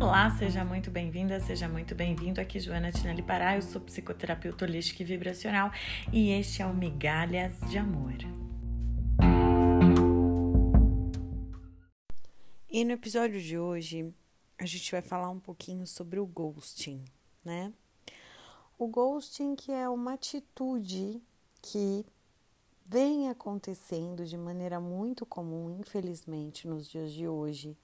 Olá, seja muito bem-vinda, seja muito bem-vindo. Aqui Joana Tinelli Pará, eu sou psicoterapeuta holística e vibracional e este é o Migalhas de Amor. E no episódio de hoje a gente vai falar um pouquinho sobre o ghosting, né? O ghosting que é uma atitude que vem acontecendo de maneira muito comum, infelizmente, nos dias de hoje.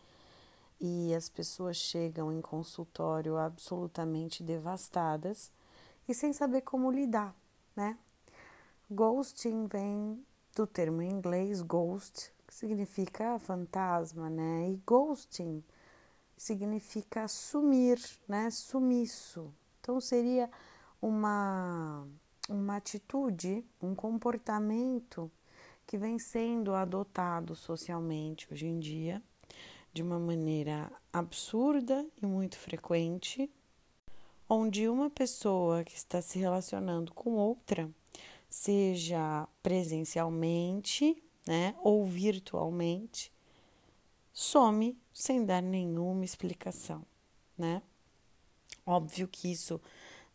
E as pessoas chegam em consultório absolutamente devastadas e sem saber como lidar, né? Ghosting vem do termo em inglês ghost, que significa fantasma, né? E ghosting significa sumir, né? Sumiço. Então seria uma, uma atitude, um comportamento que vem sendo adotado socialmente hoje em dia de uma maneira absurda e muito frequente, onde uma pessoa que está se relacionando com outra, seja presencialmente, né, ou virtualmente, some sem dar nenhuma explicação, né? Óbvio que isso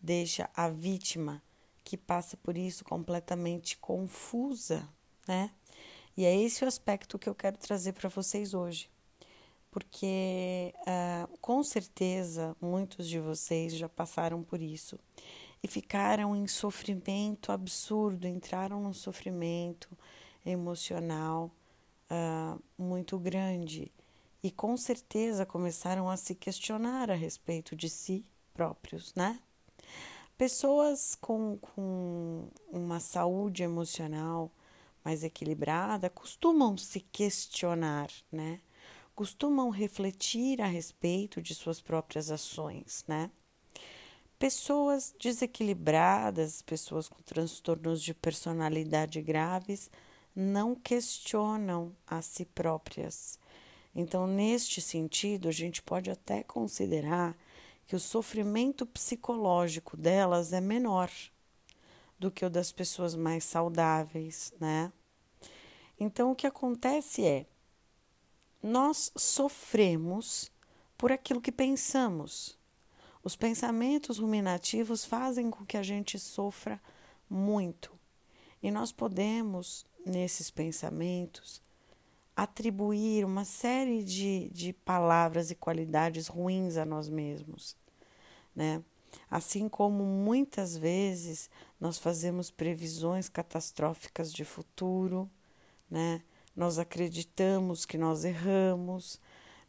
deixa a vítima que passa por isso completamente confusa, né? E é esse o aspecto que eu quero trazer para vocês hoje, porque uh, com certeza muitos de vocês já passaram por isso e ficaram em sofrimento absurdo, entraram num sofrimento emocional uh, muito grande e com certeza começaram a se questionar a respeito de si próprios, né? Pessoas com, com uma saúde emocional mais equilibrada costumam se questionar, né? Costumam refletir a respeito de suas próprias ações, né? Pessoas desequilibradas, pessoas com transtornos de personalidade graves, não questionam a si próprias. Então, neste sentido, a gente pode até considerar que o sofrimento psicológico delas é menor do que o das pessoas mais saudáveis, né? Então, o que acontece é, nós sofremos por aquilo que pensamos. Os pensamentos ruminativos fazem com que a gente sofra muito. E nós podemos, nesses pensamentos, atribuir uma série de, de palavras e qualidades ruins a nós mesmos, né? Assim como muitas vezes nós fazemos previsões catastróficas de futuro, né? Nós acreditamos que nós erramos,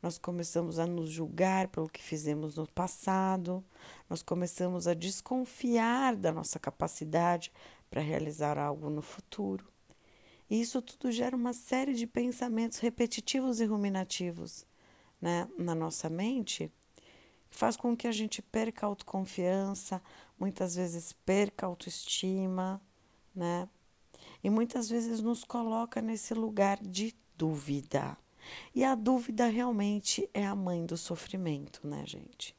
nós começamos a nos julgar pelo que fizemos no passado, nós começamos a desconfiar da nossa capacidade para realizar algo no futuro. E isso tudo gera uma série de pensamentos repetitivos e ruminativos né, na nossa mente, que faz com que a gente perca a autoconfiança, muitas vezes perca a autoestima, né? E muitas vezes nos coloca nesse lugar de dúvida. E a dúvida realmente é a mãe do sofrimento, né, gente?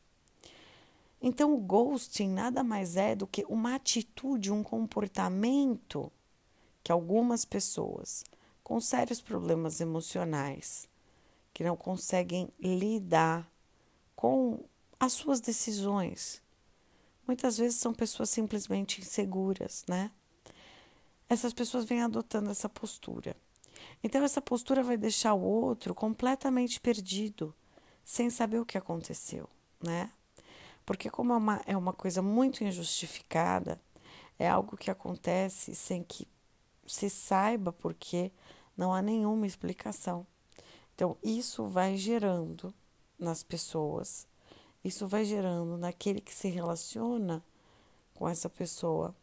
Então, o ghosting nada mais é do que uma atitude, um comportamento que algumas pessoas com sérios problemas emocionais, que não conseguem lidar com as suas decisões, muitas vezes são pessoas simplesmente inseguras, né? Essas pessoas vêm adotando essa postura. Então, essa postura vai deixar o outro completamente perdido, sem saber o que aconteceu, né? Porque, como é uma, é uma coisa muito injustificada, é algo que acontece sem que se saiba porque não há nenhuma explicação. Então, isso vai gerando nas pessoas, isso vai gerando naquele que se relaciona com essa pessoa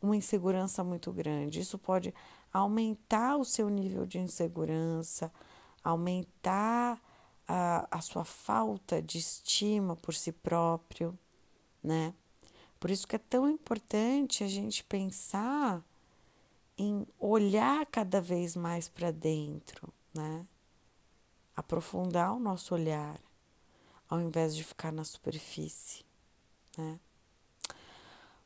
uma insegurança muito grande. Isso pode aumentar o seu nível de insegurança, aumentar a, a sua falta de estima por si próprio, né? Por isso que é tão importante a gente pensar em olhar cada vez mais para dentro, né? Aprofundar o nosso olhar, ao invés de ficar na superfície, né?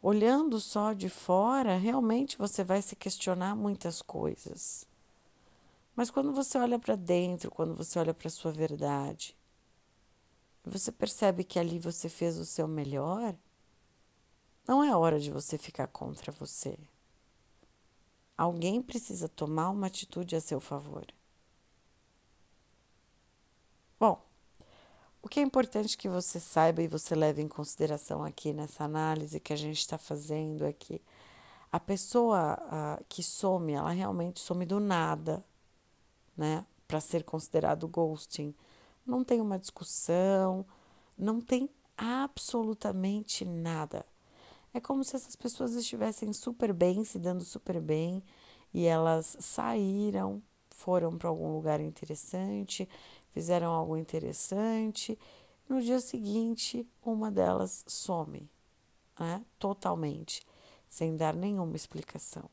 Olhando só de fora, realmente você vai se questionar muitas coisas. Mas quando você olha para dentro, quando você olha para a sua verdade, você percebe que ali você fez o seu melhor, não é hora de você ficar contra você. Alguém precisa tomar uma atitude a seu favor. Bom, o que é importante que você saiba e você leve em consideração aqui nessa análise que a gente está fazendo é que a pessoa uh, que some, ela realmente some do nada, né? Para ser considerado ghosting. Não tem uma discussão, não tem absolutamente nada. É como se essas pessoas estivessem super bem, se dando super bem, e elas saíram, foram para algum lugar interessante, fizeram algo interessante. No dia seguinte, uma delas some, né? totalmente, sem dar nenhuma explicação.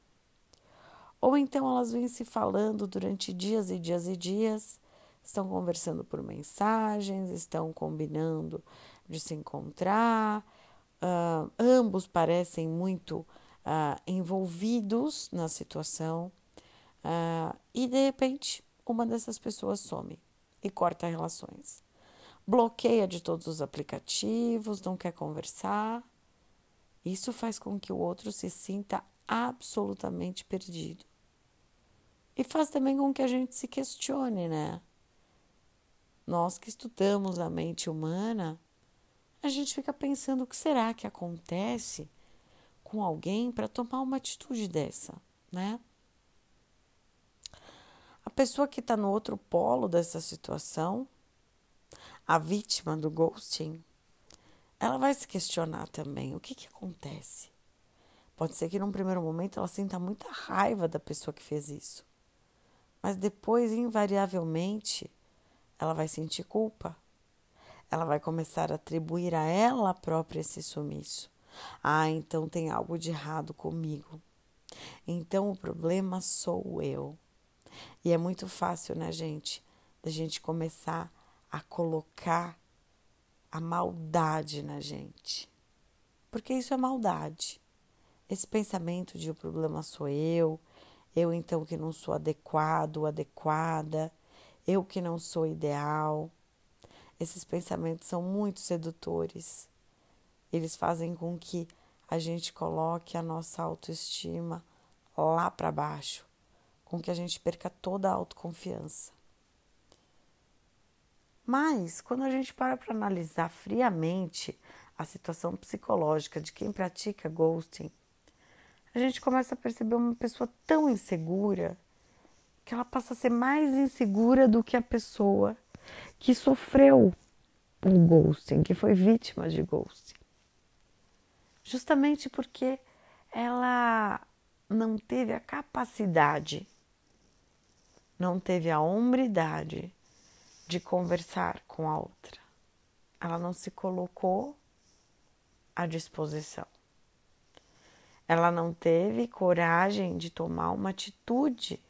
Ou então elas vêm se falando durante dias e dias e dias, estão conversando por mensagens, estão combinando de se encontrar Uh, ambos parecem muito uh, envolvidos na situação uh, e de repente uma dessas pessoas some e corta relações. Bloqueia de todos os aplicativos, não quer conversar. Isso faz com que o outro se sinta absolutamente perdido. E faz também com que a gente se questione, né? Nós que estudamos a mente humana, a gente fica pensando o que será que acontece com alguém para tomar uma atitude dessa, né? A pessoa que está no outro polo dessa situação, a vítima do ghosting, ela vai se questionar também o que, que acontece. Pode ser que num primeiro momento ela sinta muita raiva da pessoa que fez isso, mas depois, invariavelmente, ela vai sentir culpa ela vai começar a atribuir a ela própria esse sumiço. Ah, então tem algo de errado comigo. Então o problema sou eu. E é muito fácil, né, gente, da gente começar a colocar a maldade na gente. Porque isso é maldade. Esse pensamento de o problema sou eu, eu então que não sou adequado, adequada, eu que não sou ideal. Esses pensamentos são muito sedutores. Eles fazem com que a gente coloque a nossa autoestima lá para baixo, com que a gente perca toda a autoconfiança. Mas, quando a gente para para analisar friamente a situação psicológica de quem pratica ghosting, a gente começa a perceber uma pessoa tão insegura que ela passa a ser mais insegura do que a pessoa que sofreu o ghosting, que foi vítima de ghosting. Justamente porque ela não teve a capacidade, não teve a hombridade de conversar com a outra. Ela não se colocou à disposição. Ela não teve coragem de tomar uma atitude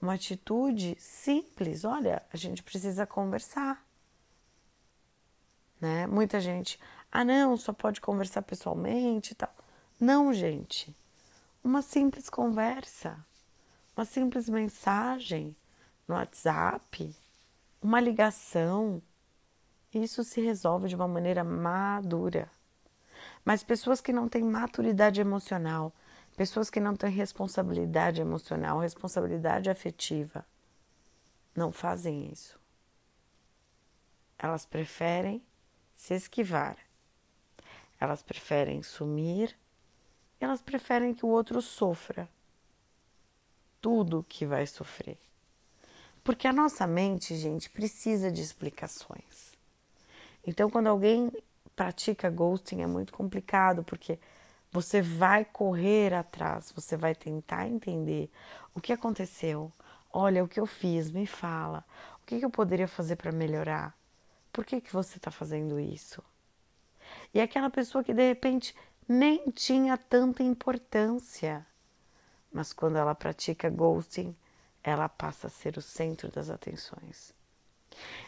uma atitude simples. Olha, a gente precisa conversar. Né? Muita gente, ah, não, só pode conversar pessoalmente e tal. Não, gente. Uma simples conversa, uma simples mensagem no WhatsApp, uma ligação, isso se resolve de uma maneira madura. Mas pessoas que não têm maturidade emocional, Pessoas que não têm responsabilidade emocional, responsabilidade afetiva, não fazem isso. Elas preferem se esquivar. Elas preferem sumir. Elas preferem que o outro sofra tudo que vai sofrer. Porque a nossa mente, gente, precisa de explicações. Então, quando alguém pratica ghosting, é muito complicado, porque você vai correr atrás, você vai tentar entender o que aconteceu. Olha, o que eu fiz, me fala. O que, eu poderia fazer para melhorar? Por que, que você está fazendo isso? E aquela pessoa que de repente nem tinha tanta importância, mas quando ela pratica ghosting, ela passa a ser o centro das atenções.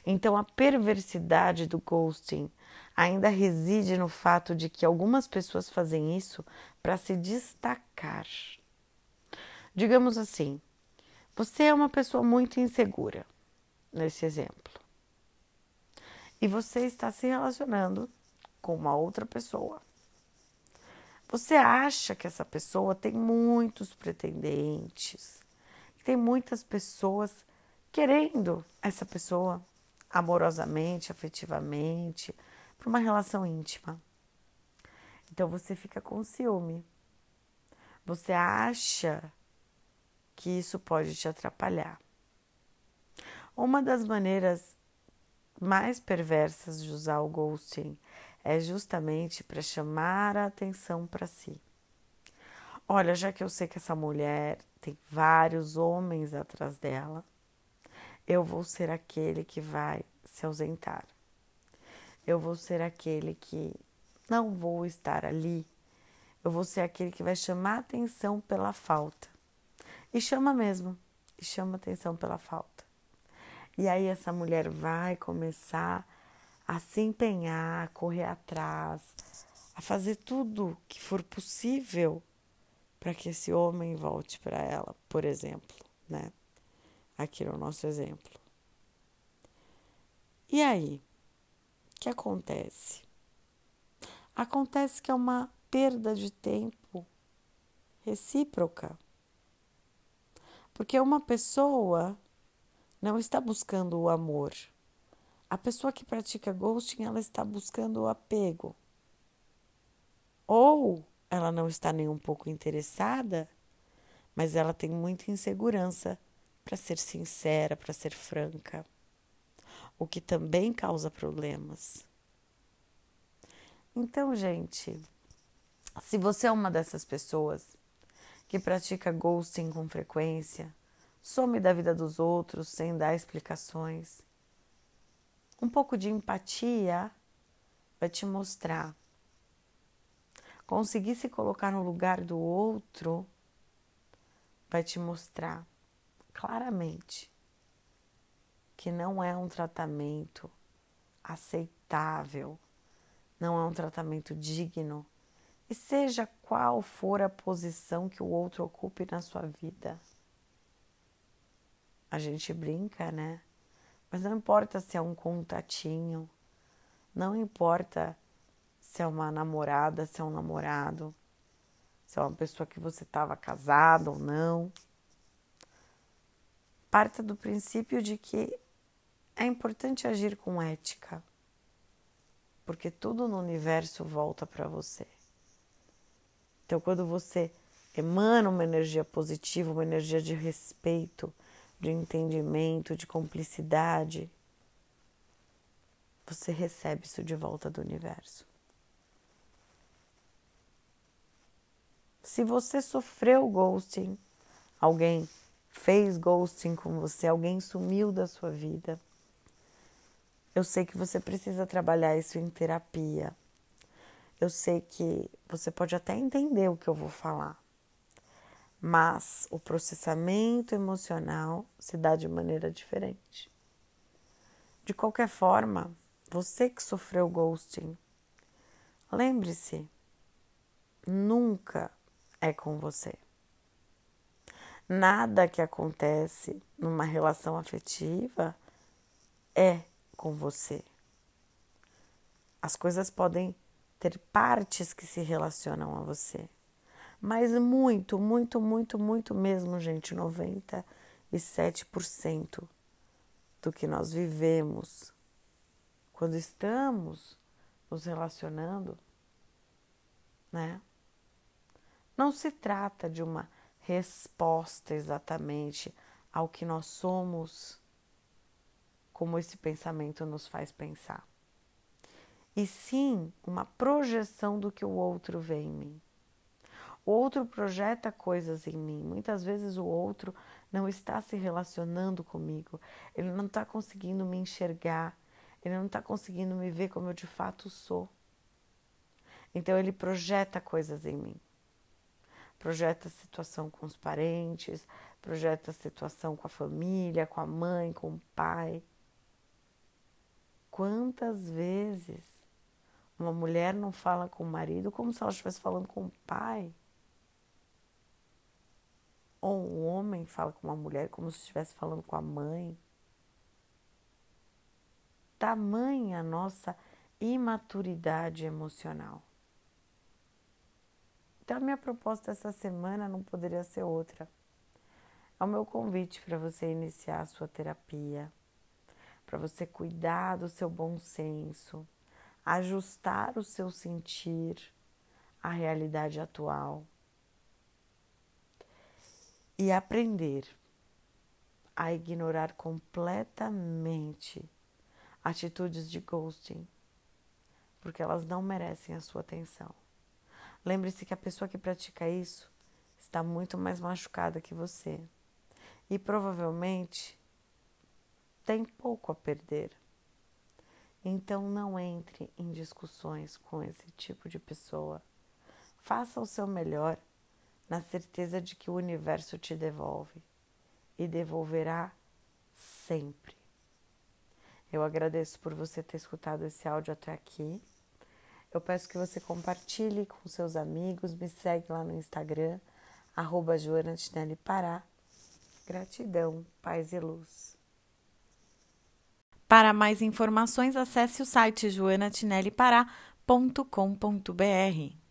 Então, a perversidade do ghosting ainda reside no fato de que algumas pessoas fazem isso para se destacar. Digamos assim, você é uma pessoa muito insegura, nesse exemplo. e você está se relacionando com uma outra pessoa. Você acha que essa pessoa tem muitos pretendentes, tem muitas pessoas querendo essa pessoa amorosamente, afetivamente, para uma relação íntima. Então você fica com ciúme. Você acha que isso pode te atrapalhar. Uma das maneiras mais perversas de usar o ghosting é justamente para chamar a atenção para si. Olha, já que eu sei que essa mulher tem vários homens atrás dela, eu vou ser aquele que vai se ausentar. Eu vou ser aquele que não vou estar ali. Eu vou ser aquele que vai chamar atenção pela falta. E chama mesmo, e chama atenção pela falta. E aí essa mulher vai começar a se empenhar, a correr atrás, a fazer tudo que for possível para que esse homem volte para ela, por exemplo, né? Aqui no nosso exemplo. E aí, o que acontece? Acontece que é uma perda de tempo recíproca. Porque uma pessoa não está buscando o amor. A pessoa que pratica ghosting, ela está buscando o apego. Ou ela não está nem um pouco interessada, mas ela tem muita insegurança para ser sincera, para ser franca, o que também causa problemas. Então, gente, se você é uma dessas pessoas que pratica ghosting com frequência, some da vida dos outros sem dar explicações. Um pouco de empatia vai te mostrar. Conseguir se colocar no lugar do outro vai te mostrar claramente que não é um tratamento aceitável, não é um tratamento digno, e seja qual for a posição que o outro ocupe na sua vida a gente brinca, né? Mas não importa se é um contatinho, não importa se é uma namorada, se é um namorado, se é uma pessoa que você estava casado ou não. Parta do princípio de que é importante agir com ética, porque tudo no universo volta para você. Então, quando você emana uma energia positiva, uma energia de respeito, de entendimento, de cumplicidade, você recebe isso de volta do universo. Se você sofreu ghosting, alguém fez ghosting com você, alguém sumiu da sua vida, eu sei que você precisa trabalhar isso em terapia. Eu sei que você pode até entender o que eu vou falar, mas o processamento emocional se dá de maneira diferente. De qualquer forma, você que sofreu ghosting, lembre-se, nunca é com você. Nada que acontece numa relação afetiva é com você. As coisas podem ter partes que se relacionam a você mas muito, muito, muito, muito mesmo, gente, 97% do que nós vivemos quando estamos nos relacionando, né? Não se trata de uma resposta exatamente ao que nós somos, como esse pensamento nos faz pensar, e sim uma projeção do que o outro vê em mim. O outro projeta coisas em mim. Muitas vezes o outro não está se relacionando comigo, ele não está conseguindo me enxergar, ele não está conseguindo me ver como eu de fato sou. Então ele projeta coisas em mim. Projeta a situação com os parentes, projeta a situação com a família, com a mãe, com o pai. Quantas vezes uma mulher não fala com o marido como se ela estivesse falando com o pai? Ou um homem fala com uma mulher como se estivesse falando com a mãe. tamanha a nossa imaturidade emocional. Então, a minha proposta essa semana não poderia ser outra. É o meu convite para você iniciar a sua terapia, para você cuidar do seu bom senso, ajustar o seu sentir à realidade atual e aprender a ignorar completamente atitudes de ghosting, porque elas não merecem a sua atenção. Lembre-se que a pessoa que pratica isso está muito mais machucada que você e provavelmente tem pouco a perder. Então não entre em discussões com esse tipo de pessoa. Faça o seu melhor na certeza de que o universo te devolve e devolverá sempre. Eu agradeço por você ter escutado esse áudio até aqui. Eu peço que você compartilhe com seus amigos, me segue lá no Instagram, arroba Pará. Gratidão, paz e luz. Para mais informações, acesse o site joanatinellipará.com.br.